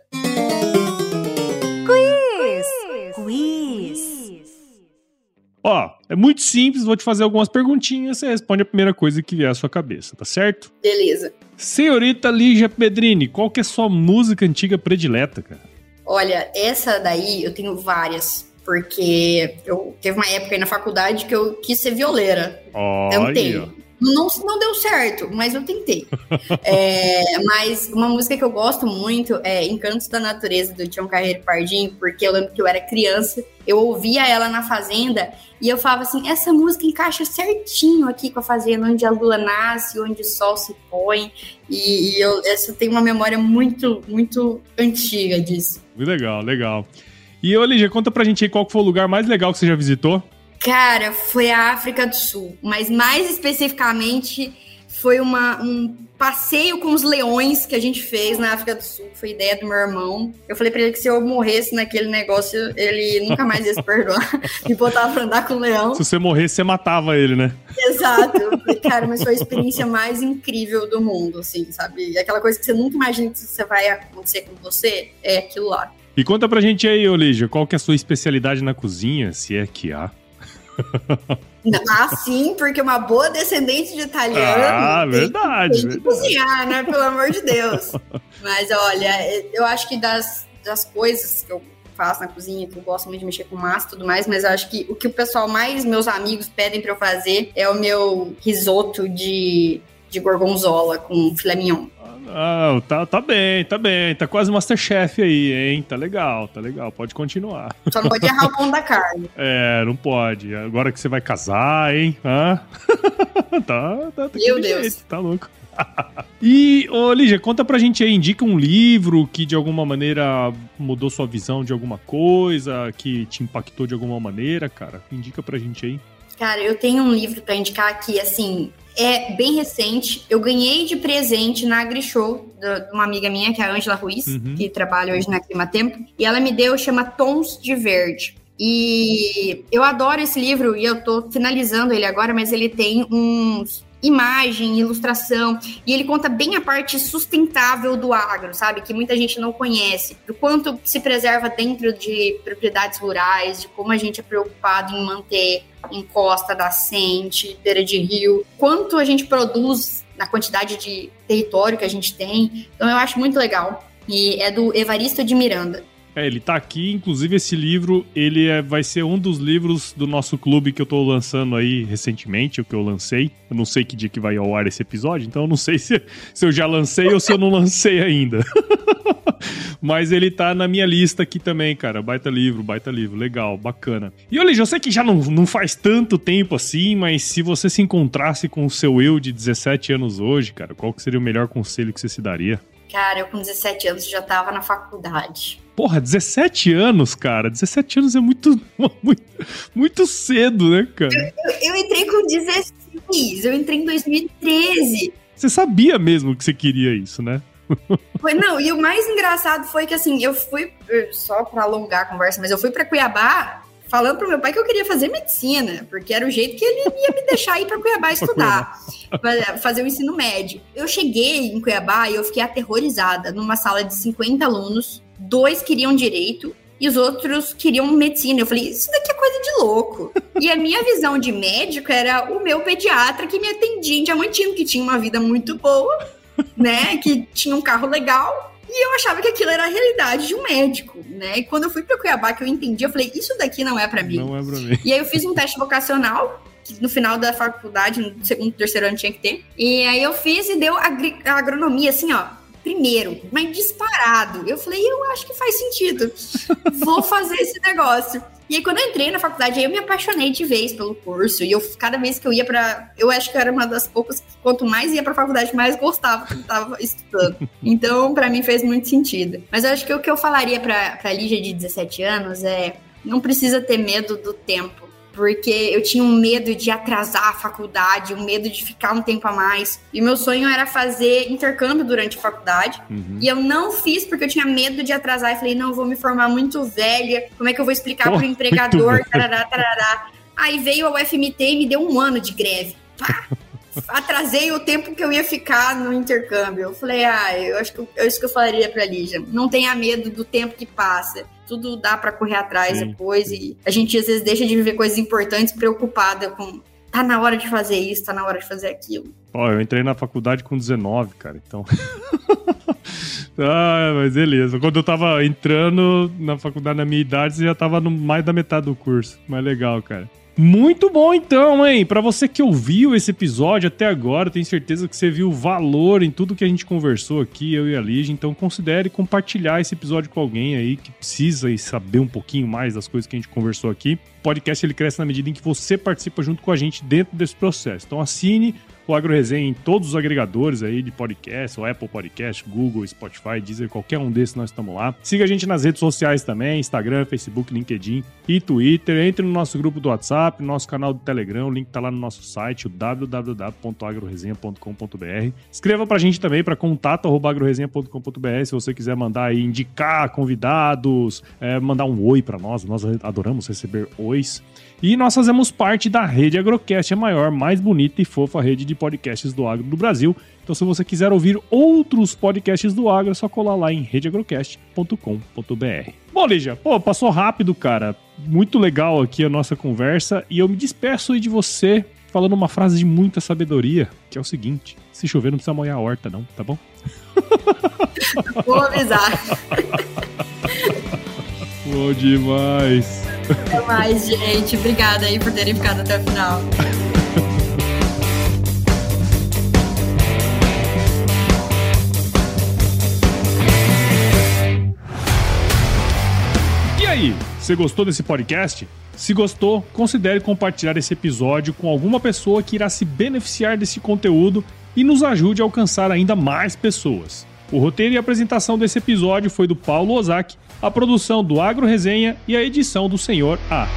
S2: Ó, é muito simples, vou te fazer algumas perguntinhas, você responde a primeira coisa que vier à sua cabeça, tá certo?
S1: Beleza.
S2: Senhorita Lígia Pedrini, qual que é a sua música antiga predileta, cara?
S1: Olha, essa daí eu tenho várias. Porque eu teve uma época aí na faculdade que eu quis ser violeira.
S2: Olha.
S1: Tentei. Não, não deu certo, mas eu tentei. é, mas uma música que eu gosto muito é Encantos da Natureza, do Tião Carreiro Pardinho, porque eu lembro que eu era criança, eu ouvia ela na Fazenda e eu falava assim: essa música encaixa certinho aqui com a Fazenda, onde a lua nasce, onde o sol se põe. E, e eu essa tem uma memória muito, muito antiga disso.
S2: Muito legal, legal. E, Olívia, conta pra gente aí qual foi o lugar mais legal que você já visitou?
S1: Cara, foi a África do Sul, mas mais especificamente foi uma, um passeio com os leões que a gente fez na África do Sul. Foi ideia do meu irmão. Eu falei pra ele que se eu morresse naquele negócio, ele nunca mais ia se perdoar. Me botava pra andar com o leão.
S2: Se você morresse, você matava ele, né?
S1: Exato. Cara, mas foi a experiência mais incrível do mundo, assim, sabe? Aquela coisa que você nunca imagina que você vai acontecer com você, é aquilo lá.
S2: E conta pra gente aí, Olígia, qual que é a sua especialidade na cozinha, se é que há?
S1: Ah, sim, porque uma boa descendente de italiano.
S2: Ah, verdade.
S1: Tem que cozinhar, né? Pelo amor de Deus. Mas olha, eu acho que das, das coisas que eu faço na cozinha, que eu gosto muito de mexer com massa e tudo mais, mas eu acho que o que o pessoal mais, meus amigos, pedem para eu fazer é o meu risoto de, de gorgonzola com filé mignon.
S2: Ah, tá, tá bem, tá bem. Tá quase Masterchef aí, hein? Tá legal, tá legal. Pode continuar.
S1: Só não pode errar o pão da carne.
S2: É, não pode. Agora que você vai casar, hein? Hã? tá, tá, tá.
S1: Meu Deus. Jeito,
S2: tá louco. e, ô Lígia, conta pra gente aí, indica um livro que de alguma maneira mudou sua visão de alguma coisa, que te impactou de alguma maneira, cara. Indica pra gente aí.
S1: Cara, eu tenho um livro para indicar aqui, assim, é bem recente. Eu ganhei de presente na AgriShow de uma amiga minha, que é a Angela Ruiz, uhum. que trabalha hoje na Clima Tempo, e ela me deu, chama Tons de Verde. E eu adoro esse livro e eu tô finalizando ele agora, mas ele tem uns imagem, ilustração, e ele conta bem a parte sustentável do agro, sabe? Que muita gente não conhece. Do quanto se preserva dentro de propriedades rurais, de como a gente é preocupado em manter encosta nascente, beira de rio, quanto a gente produz na quantidade de território que a gente tem. Então eu acho muito legal. E é do Evaristo de Miranda.
S2: É, ele tá aqui, inclusive esse livro, ele é, vai ser um dos livros do nosso clube que eu tô lançando aí recentemente, o que eu lancei. Eu não sei que dia que vai ao ar esse episódio, então eu não sei se, se eu já lancei ou se eu não lancei ainda. Mas ele tá na minha lista aqui também, cara. Baita livro, baita livro. Legal, bacana. E olha, eu sei que já não, não faz tanto tempo assim, mas se você se encontrasse com o seu eu de 17 anos hoje, cara, qual que seria o melhor conselho que você se daria?
S1: Cara, eu com 17 anos já tava na faculdade.
S2: Porra, 17 anos, cara. 17 anos é muito, muito, muito cedo, né, cara?
S1: Eu, eu, eu entrei com 16, eu entrei em 2013.
S2: Você sabia mesmo que você queria isso, né?
S1: Foi, não, e o mais engraçado foi que assim, eu fui, só pra alongar a conversa, mas eu fui pra Cuiabá falando pro meu pai que eu queria fazer medicina, porque era o jeito que ele ia me deixar ir para Cuiabá estudar, fazer o ensino médio. Eu cheguei em Cuiabá e eu fiquei aterrorizada numa sala de 50 alunos, dois queriam direito e os outros queriam medicina. Eu falei, isso daqui é coisa de louco. E a minha visão de médico era o meu pediatra que me atendia em Diamantino, que tinha uma vida muito boa, né, que tinha um carro legal e eu achava que aquilo era a realidade de um médico, né? E quando eu fui para Cuiabá, que eu entendi, eu falei, isso daqui não é para mim.
S2: Não é para mim.
S1: E aí eu fiz um teste vocacional, que no final da faculdade, no segundo, terceiro ano tinha que ter. E aí eu fiz e deu agri agronomia, assim, ó, primeiro, mas disparado. Eu falei, eu acho que faz sentido. Vou fazer esse negócio. E aí, quando eu entrei na faculdade, aí eu me apaixonei de vez pelo curso. E eu, cada vez que eu ia para, Eu acho que eu era uma das poucas que, quanto mais ia pra faculdade, mais gostava que eu tava estudando. Então, para mim, fez muito sentido. Mas eu acho que o que eu falaria pra, pra Lígia de 17 anos é: não precisa ter medo do tempo porque eu tinha um medo de atrasar a faculdade, um medo de ficar um tempo a mais. E meu sonho era fazer intercâmbio durante a faculdade. Uhum. E eu não fiz porque eu tinha medo de atrasar. E falei, não, eu vou me formar muito velha. Como é que eu vou explicar oh, pro empregador? Tarará, tarará. Aí veio a UFMT e me deu um ano de greve. Pá! atrasei o tempo que eu ia ficar no intercâmbio. Eu falei, ah, eu acho que é isso que eu falaria pra Lígia. Não tenha medo do tempo que passa. Tudo dá para correr atrás sim, depois. Sim. E a gente às vezes deixa de viver coisas importantes preocupada com. Tá na hora de fazer isso, tá na hora de fazer aquilo.
S2: Ó, eu entrei na faculdade com 19, cara, então. ah, mas beleza. Quando eu tava entrando na faculdade na minha idade, você já tava no mais da metade do curso. Mas legal, cara. Muito bom então, hein? Para você que ouviu esse episódio até agora, tenho certeza que você viu valor em tudo que a gente conversou aqui, eu e a Lige, então considere compartilhar esse episódio com alguém aí que precisa saber um pouquinho mais das coisas que a gente conversou aqui. O podcast ele cresce na medida em que você participa junto com a gente dentro desse processo. Então assine o Agro Resenha em todos os agregadores aí de podcast, o Apple Podcast, Google, Spotify, Deezer, qualquer um desses nós estamos lá. Siga a gente nas redes sociais também, Instagram, Facebook, LinkedIn e Twitter. Entre no nosso grupo do WhatsApp, no nosso canal do Telegram, o link tá lá no nosso site, o www.agroresenha.com.br. Escreva pra gente também para contato@agroresenha.com.br se você quiser mandar aí indicar convidados, é, mandar um oi para nós, nós adoramos receber ois. E nós fazemos parte da rede Agrocast, a maior, mais bonita e fofa rede de podcasts do agro do Brasil. Então, se você quiser ouvir outros podcasts do agro, é só colar lá em redeagrocast.com.br. Bom, Lígia, pô, passou rápido, cara. Muito legal aqui a nossa conversa. E eu me despeço aí de você falando uma frase de muita sabedoria, que é o seguinte: se chover, não precisa molhar a horta, não, tá bom?
S1: Vou avisar.
S2: Bom demais.
S1: Até mais, gente. Obrigada aí por terem ficado até o final.
S2: E aí, você gostou desse podcast? Se gostou, considere compartilhar esse episódio com alguma pessoa que irá se beneficiar desse conteúdo e nos ajude a alcançar ainda mais pessoas. O roteiro e apresentação desse episódio foi do Paulo Ozaki, a produção do Agro Resenha e a edição do Senhor A.